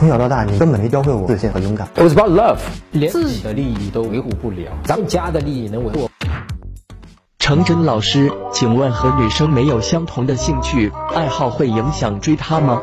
从小到大，你根本没教会我自信和勇敢。It was about love，连自己的利益都维护不了，咱们家的利益能维护？程真老师，请问和女生没有相同的兴趣爱好会影响追她吗？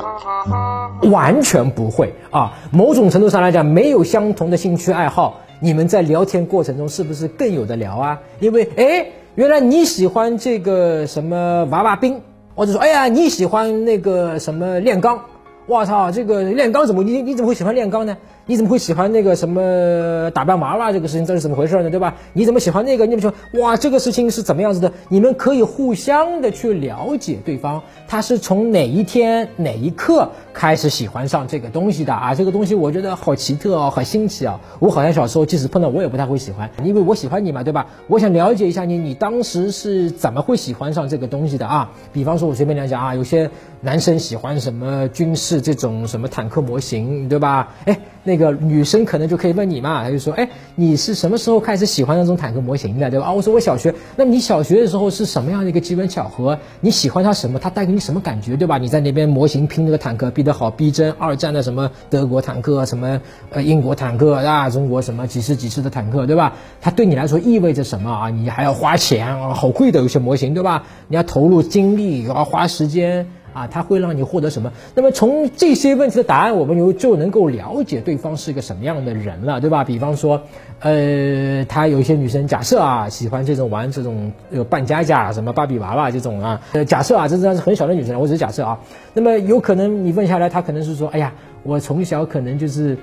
完全不会啊！某种程度上来讲，没有相同的兴趣爱好，你们在聊天过程中是不是更有的聊啊？因为哎，原来你喜欢这个什么娃娃兵，或者说哎呀你喜欢那个什么炼钢，我操，这个炼钢怎么你你怎么会喜欢炼钢呢？你怎么会喜欢那个什么打扮娃娃这个事情？这是怎么回事呢？对吧？你怎么喜欢那个？你怎么说哇？这个事情是怎么样子的？你们可以互相的去了解对方，他是从哪一天哪一刻开始喜欢上这个东西的啊？这个东西我觉得好奇特哦，好新奇啊！我好像小时候即使碰到我也不太会喜欢，因为我喜欢你嘛，对吧？我想了解一下你，你当时是怎么会喜欢上这个东西的啊？比方说，我随便讲讲啊，有些男生喜欢什么军事这种什么坦克模型，对吧？哎。那个女生可能就可以问你嘛，她就说，哎，你是什么时候开始喜欢那种坦克模型的，对吧？啊，我说我小学，那你小学的时候是什么样的一个机缘巧合？你喜欢它什么？它带给你什么感觉，对吧？你在那边模型拼那个坦克，逼得好逼真，二战的什么德国坦克，什么呃英国坦克啊，中国什么几十几十的坦克，对吧？它对你来说意味着什么啊？你还要花钱啊，好贵的有些模型，对吧？你要投入精力，要花时间。啊，他会让你获得什么？那么从这些问题的答案，我们就就能够了解对方是一个什么样的人了，对吧？比方说，呃，他有一些女生，假设啊，喜欢这种玩这种呃扮家家什么芭比娃娃这种啊，呃，假设啊，这是很小的女生，我只是假设啊。那么有可能你问下来，他可能是说，哎呀，我从小可能就是。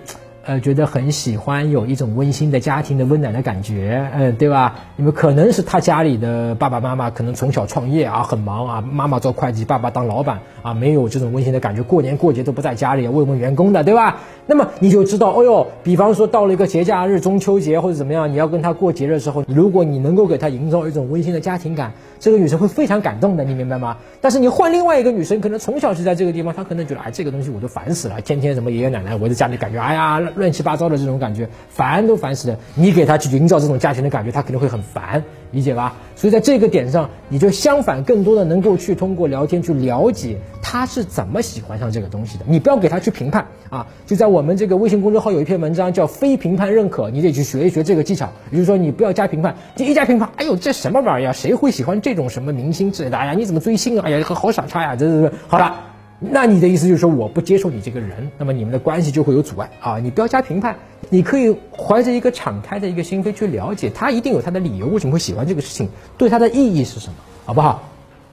呃，觉得很喜欢有一种温馨的家庭的温暖的感觉，嗯，对吧？你们可能是他家里的爸爸妈妈，可能从小创业啊，很忙啊，妈妈做会计，爸爸当老板啊，没有这种温馨的感觉，过年过节都不在家里慰问员工的，对吧？那么你就知道，哦哟，比方说到了一个节假日，中秋节或者怎么样，你要跟他过节的时候，如果你能够给他营造一种温馨的家庭感，这个女生会非常感动的，你明白吗？但是你换另外一个女生，可能从小就在这个地方，她可能觉得，哎，这个东西我都烦死了，天天什么爷爷奶奶围在家里，感觉，哎呀。乱七八糟的这种感觉，烦都烦死了。你给他去营造这种家庭的感觉，他肯定会很烦，理解吧？所以在这个点上，你就相反，更多的能够去通过聊天去了解他是怎么喜欢上这个东西的。你不要给他去评判啊！就在我们这个微信公众号有一篇文章叫“非评判认可”，你得去学一学这个技巧。也就是说，你不要加评判，你一加评判，哎呦，这什么玩意儿？谁会喜欢这种什么明星之类的？哎呀，你怎么追星啊？哎呀，好傻叉呀！这这这，好了。那你的意思就是说我不接受你这个人，那么你们的关系就会有阻碍啊！你不要加评判，你可以怀着一个敞开的一个心扉去了解他，一定有他的理由，为什么会喜欢这个事情，对他的意义是什么，好不好？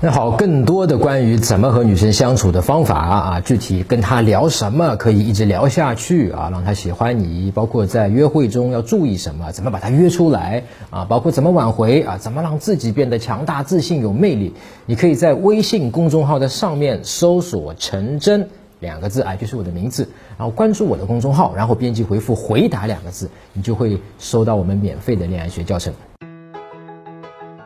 那好，更多的关于怎么和女生相处的方法啊，具体跟她聊什么可以一直聊下去啊，让她喜欢你，包括在约会中要注意什么，怎么把她约出来啊，包括怎么挽回啊，怎么让自己变得强大、自信、有魅力，你可以在微信公众号的上面搜索“陈真”两个字啊，就是我的名字，然后关注我的公众号，然后编辑回复“回答”两个字，你就会收到我们免费的恋爱学教程。